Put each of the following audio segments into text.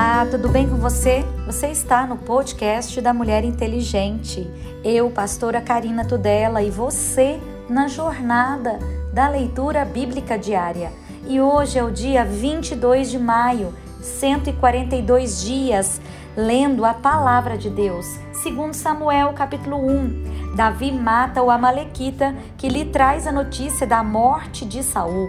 Olá, tudo bem com você? Você está no podcast da Mulher Inteligente. Eu, pastora Karina Tudela, e você na jornada da leitura bíblica diária. E hoje é o dia 22 de maio, 142 dias lendo a palavra de Deus. Segundo Samuel, capítulo 1, Davi mata o amalequita que lhe traz a notícia da morte de Saul.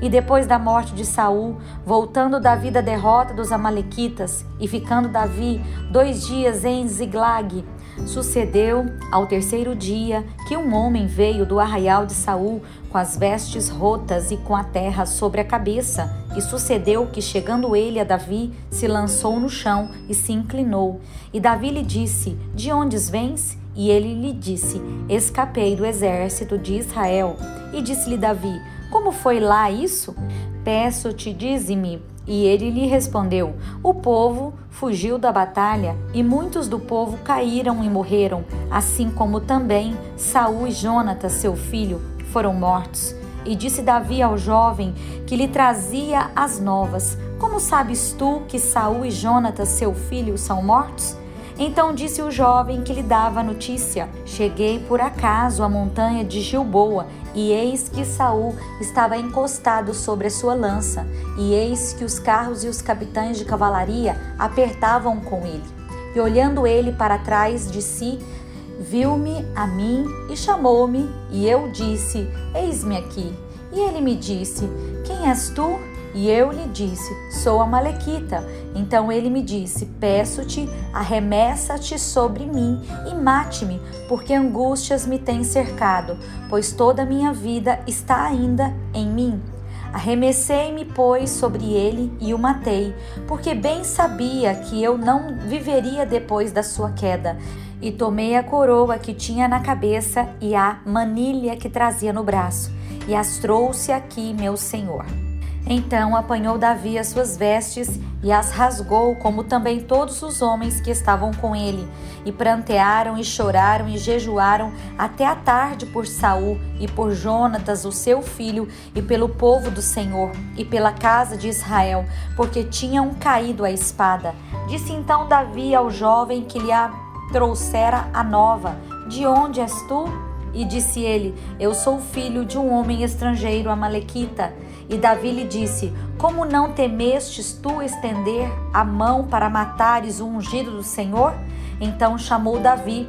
E depois da morte de Saul, voltando Davi da derrota dos amalequitas e ficando Davi dois dias em Ziglag, sucedeu ao terceiro dia que um homem veio do arraial de Saul com as vestes rotas e com a terra sobre a cabeça. E sucedeu que, chegando ele a Davi, se lançou no chão e se inclinou. E Davi lhe disse: De onde vens? E ele lhe disse: Escapei do exército de Israel. E disse-lhe Davi: como foi lá isso? Peço-te, dize-me. E ele lhe respondeu: O povo fugiu da batalha e muitos do povo caíram e morreram, assim como também Saul e Jonatas, seu filho, foram mortos. E disse Davi ao jovem que lhe trazia as novas: Como sabes tu que Saul e Jonatas, seu filho, são mortos? Então disse o jovem que lhe dava a notícia: Cheguei por acaso à montanha de Gilboa, e eis que Saul estava encostado sobre a sua lança, e eis que os carros e os capitães de cavalaria apertavam com ele. E olhando ele para trás de si, viu-me a mim e chamou-me, e eu disse: Eis-me aqui. E ele me disse: Quem és tu? E eu lhe disse: Sou a Malequita. Então ele me disse: Peço-te, arremessa-te sobre mim e mate-me, porque angústias me têm cercado, pois toda a minha vida está ainda em mim. Arremessei-me, pois, sobre ele e o matei, porque bem sabia que eu não viveria depois da sua queda. E tomei a coroa que tinha na cabeça e a manilha que trazia no braço, e as trouxe aqui, meu senhor. Então apanhou Davi as suas vestes e as rasgou, como também todos os homens que estavam com ele, e prantearam e choraram e jejuaram até a tarde por Saul e por Jonatas, o seu filho, e pelo povo do Senhor e pela casa de Israel, porque tinham caído a espada. Disse então Davi ao jovem que lhe a trouxera a nova: De onde és tu? E disse ele: Eu sou filho de um homem estrangeiro, amalequita. E Davi lhe disse: Como não temestes tu estender a mão para matares o ungido do Senhor? Então chamou Davi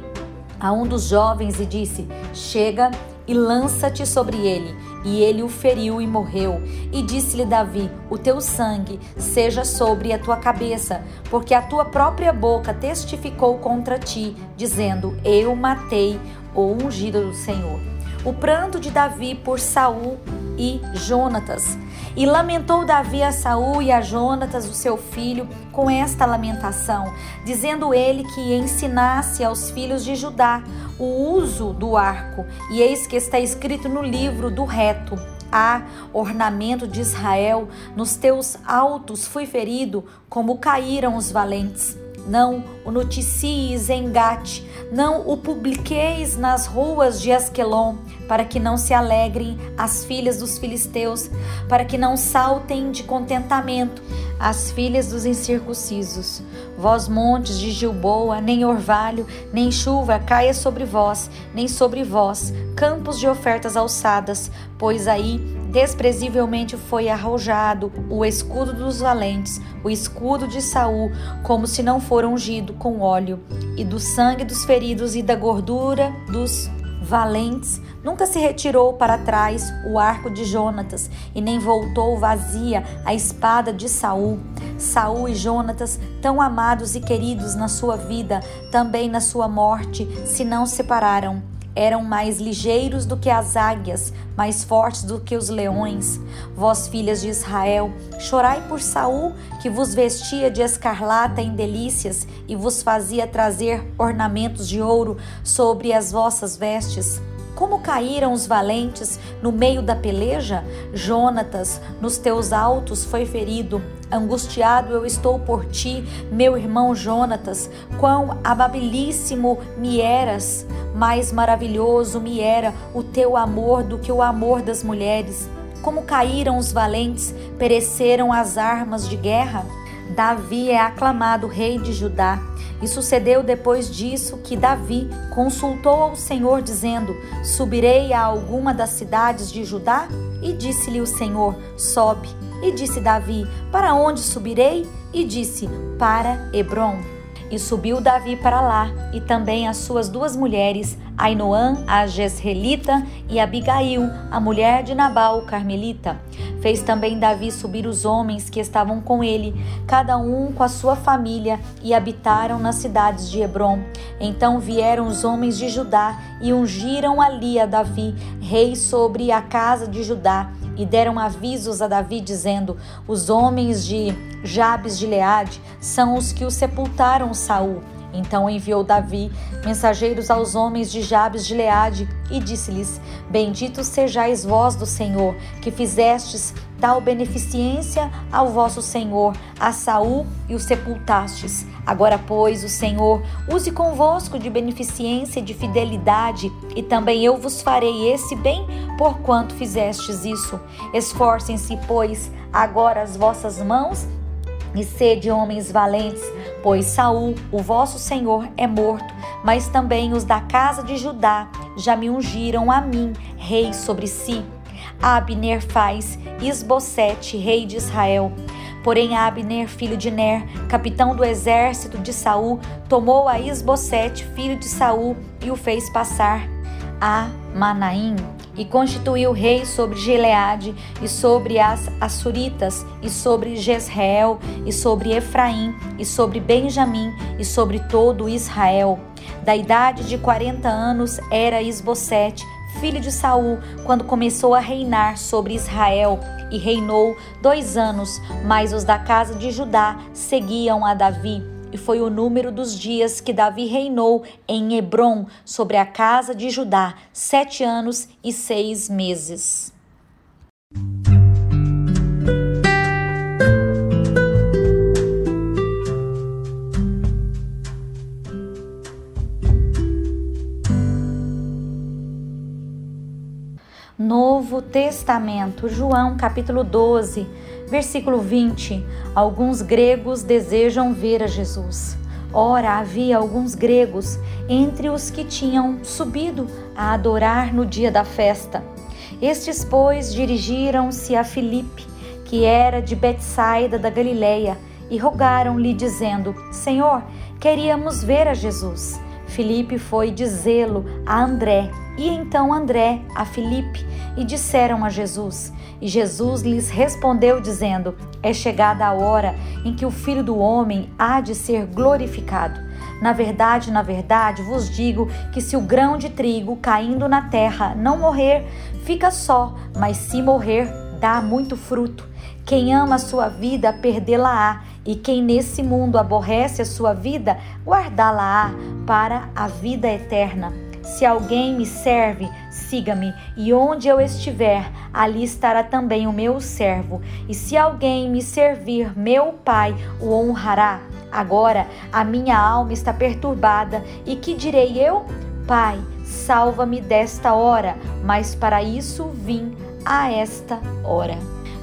a um dos jovens e disse: Chega e lança-te sobre ele. E ele o feriu e morreu. E disse-lhe Davi: O teu sangue seja sobre a tua cabeça, porque a tua própria boca testificou contra ti, dizendo: Eu matei o ungido do Senhor. O pranto de Davi por Saul e Jonatas. E lamentou Davi a Saul e a Jonatas, o seu filho, com esta lamentação, dizendo ele que ensinasse aos filhos de Judá o uso do arco. E eis que está escrito no livro do reto: Há ornamento de Israel, nos teus altos fui ferido, como caíram os valentes não o noticies em Gate, não o publiqueis nas ruas de Asquelon, para que não se alegrem as filhas dos filisteus, para que não saltem de contentamento as filhas dos incircuncisos. Vós montes de Gilboa, nem orvalho, nem chuva caia sobre vós, nem sobre vós, campos de ofertas alçadas, pois aí Desprezivelmente foi arrojado o escudo dos valentes, o escudo de Saul, como se não fora ungido com óleo, e do sangue dos feridos e da gordura dos valentes, nunca se retirou para trás o arco de Jonatas, e nem voltou vazia a espada de Saul. Saul e Jonatas, tão amados e queridos na sua vida, também na sua morte, se não separaram eram mais ligeiros do que as águias, mais fortes do que os leões. Vós, filhas de Israel, chorai por Saul, que vos vestia de escarlata em delícias e vos fazia trazer ornamentos de ouro sobre as vossas vestes. Como caíram os valentes no meio da peleja? Jonatas, nos teus altos foi ferido. Angustiado eu estou por ti, meu irmão Jonatas. Quão amabilíssimo me eras! Mais maravilhoso me era o teu amor do que o amor das mulheres. Como caíram os valentes, pereceram as armas de guerra? Davi é aclamado rei de Judá. E sucedeu depois disso que Davi consultou ao Senhor, dizendo: Subirei a alguma das cidades de Judá? E disse-lhe o Senhor: Sobe. E disse Davi: Para onde subirei? E disse: Para Hebron. E subiu Davi para lá, e também as suas duas mulheres, Ainoã, a Jezreelita, e Abigail, a mulher de Nabal, carmelita. Fez também Davi subir os homens que estavam com ele, cada um com a sua família, e habitaram nas cidades de Hebron. Então vieram os homens de Judá e ungiram ali a Davi, rei sobre a casa de Judá e deram avisos a Davi, dizendo: Os homens de Jabes de Leade são os que o sepultaram Saul. Então enviou Davi mensageiros aos homens de Jabes de Leade e disse-lhes: Benditos sejais vós do Senhor, que fizestes tal beneficência ao vosso Senhor, a Saul e o sepultastes. Agora, pois, o Senhor use convosco de beneficência e de fidelidade, e também eu vos farei esse bem, porquanto fizestes isso. Esforcem-se, pois, agora as vossas mãos e sede homens valentes, pois Saul, o vosso senhor, é morto, mas também os da casa de Judá já me ungiram a mim, rei sobre si. Abner faz Isbosete, rei de Israel. Porém Abner, filho de Ner, capitão do exército de Saul, tomou a Isbosete, filho de Saul, e o fez passar a Manaim e constituiu rei sobre Gileade e sobre as Assuritas e sobre Jezreel e sobre Efraim e sobre Benjamim e sobre todo Israel. Da idade de quarenta anos era Isbosete, filho de Saul, quando começou a reinar sobre Israel e reinou dois anos, mas os da casa de Judá seguiam a Davi e foi o número dos dias que Davi reinou em Hebron sobre a casa de Judá, sete anos e seis meses. Novo Testamento, João capítulo 12 Versículo 20: Alguns gregos desejam ver a Jesus. Ora, havia alguns gregos entre os que tinham subido a adorar no dia da festa. Estes, pois, dirigiram-se a Filipe, que era de Betsaida da Galileia, e rogaram-lhe, dizendo: Senhor, queríamos ver a Jesus. Filipe foi dizê-lo a André, e então André a Filipe, e disseram a Jesus: e Jesus lhes respondeu, dizendo: É chegada a hora em que o Filho do Homem há de ser glorificado. Na verdade, na verdade, vos digo que se o grão de trigo caindo na terra não morrer, fica só, mas se morrer, dá muito fruto. Quem ama a sua vida, perdê-la-á, e quem nesse mundo aborrece a sua vida, guardá-la-á para a vida eterna. Se alguém me serve, siga-me, e onde eu estiver, ali estará também o meu servo. E se alguém me servir, meu Pai o honrará. Agora a minha alma está perturbada, e que direi eu? Pai, salva-me desta hora, mas para isso vim a esta hora.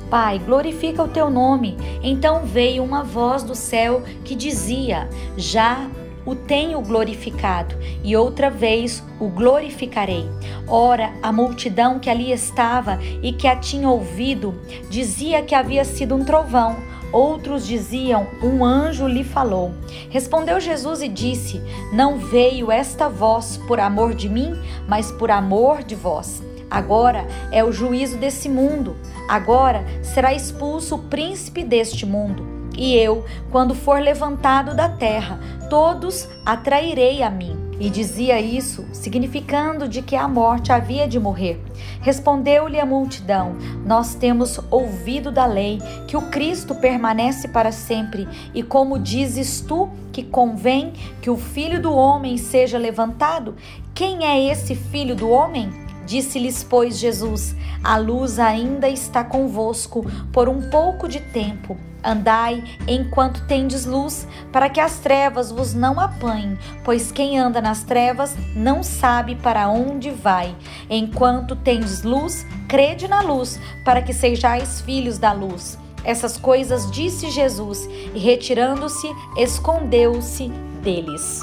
Pai, glorifica o teu nome. Então veio uma voz do céu que dizia: Já o tenho glorificado, e outra vez o glorificarei. Ora, a multidão que ali estava e que a tinha ouvido dizia que havia sido um trovão. Outros diziam: Um anjo lhe falou. Respondeu Jesus e disse: Não veio esta voz por amor de mim, mas por amor de vós. Agora é o juízo desse mundo. Agora será expulso o príncipe deste mundo. E eu, quando for levantado da terra, todos atrairei a mim. E dizia isso, significando de que a morte havia de morrer. Respondeu-lhe a multidão: Nós temos ouvido da lei que o Cristo permanece para sempre, e como dizes tu que convém que o filho do homem seja levantado? Quem é esse filho do homem? Disse-lhes, pois, Jesus: A luz ainda está convosco por um pouco de tempo. Andai enquanto tendes luz, para que as trevas vos não apanhem, pois quem anda nas trevas não sabe para onde vai. Enquanto tendes luz, crede na luz, para que sejais filhos da luz. Essas coisas disse Jesus e, retirando-se, escondeu-se deles.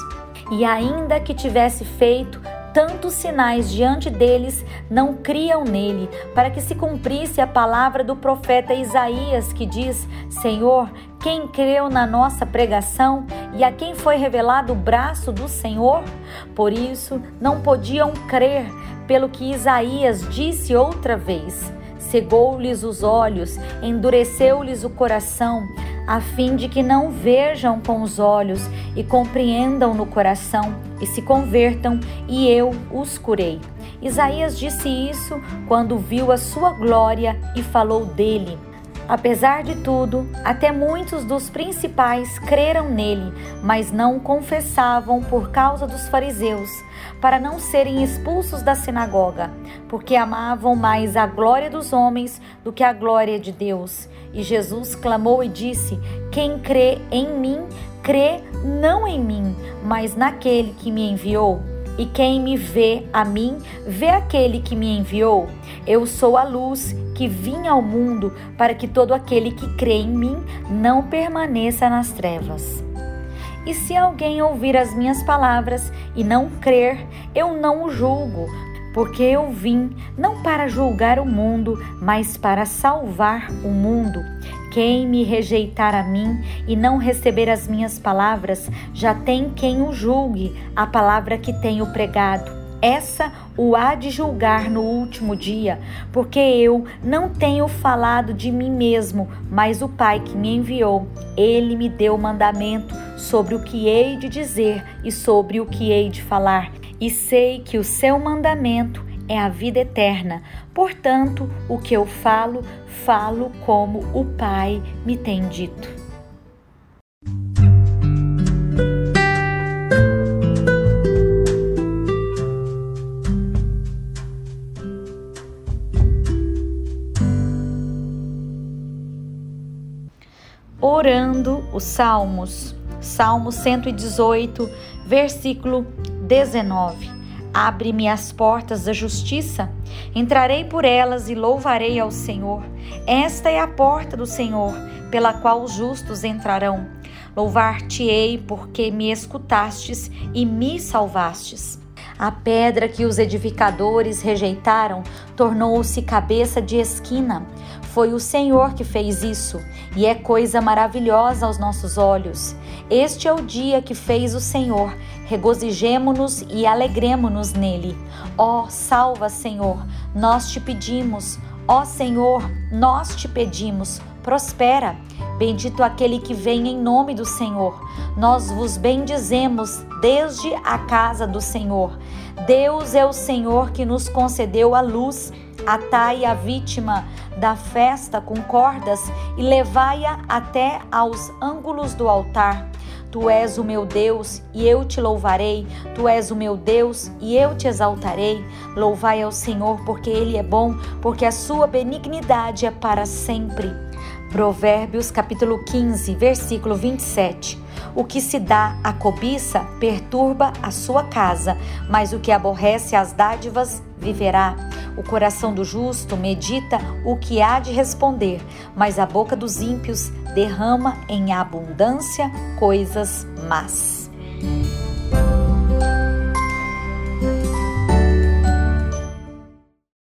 E ainda que tivesse feito tantos sinais diante deles, não criam nele, para que se cumprisse a palavra do profeta Isaías, que diz: Senhor, quem creu na nossa pregação e a quem foi revelado o braço do Senhor? Por isso, não podiam crer pelo que Isaías disse outra vez. Cegou-lhes os olhos, endureceu-lhes o coração, a fim de que não vejam com os olhos e compreendam no coração e se convertam, e eu os curei. Isaías disse isso quando viu a sua glória e falou dele. Apesar de tudo, até muitos dos principais creram nele, mas não confessavam por causa dos fariseus, para não serem expulsos da sinagoga, porque amavam mais a glória dos homens do que a glória de Deus. E Jesus clamou e disse: Quem crê em mim, crê não em mim, mas naquele que me enviou. E quem me vê a mim, vê aquele que me enviou. Eu sou a luz que vim ao mundo para que todo aquele que crê em mim não permaneça nas trevas. E se alguém ouvir as minhas palavras e não crer, eu não o julgo, porque eu vim não para julgar o mundo, mas para salvar o mundo. Quem me rejeitar a mim e não receber as minhas palavras, já tem quem o julgue, a palavra que tenho pregado. Essa o há de julgar no último dia, porque eu não tenho falado de mim mesmo, mas o Pai que me enviou. Ele me deu mandamento sobre o que hei de dizer e sobre o que hei de falar. E sei que o seu mandamento é a vida eterna. Portanto, o que eu falo, falo como o Pai me tem dito. Orando os Salmos, Salmo 118, versículo 19. Abre-me as portas da justiça, entrarei por elas e louvarei ao Senhor. Esta é a porta do Senhor, pela qual os justos entrarão. Louvar-te-ei, porque me escutastes e me salvastes. A pedra que os edificadores rejeitaram tornou-se cabeça de esquina. Foi o Senhor que fez isso, e é coisa maravilhosa aos nossos olhos. Este é o dia que fez o Senhor. Regozijemo-nos e alegremo-nos nele. Ó, oh, salva, Senhor, nós te pedimos. Ó Senhor, nós te pedimos. Prospera. Bendito aquele que vem em nome do Senhor. Nós vos bendizemos desde a casa do Senhor. Deus é o Senhor que nos concedeu a luz. Atai a vítima da festa com cordas e levai-a até aos ângulos do altar. Tu és o meu Deus e eu te louvarei. Tu és o meu Deus e eu te exaltarei. Louvai ao Senhor, porque Ele é bom, porque a sua benignidade é para sempre. Provérbios capítulo 15, versículo 27. O que se dá à cobiça perturba a sua casa, mas o que aborrece as dádivas viverá. O coração do justo medita o que há de responder, mas a boca dos ímpios derrama em abundância coisas más.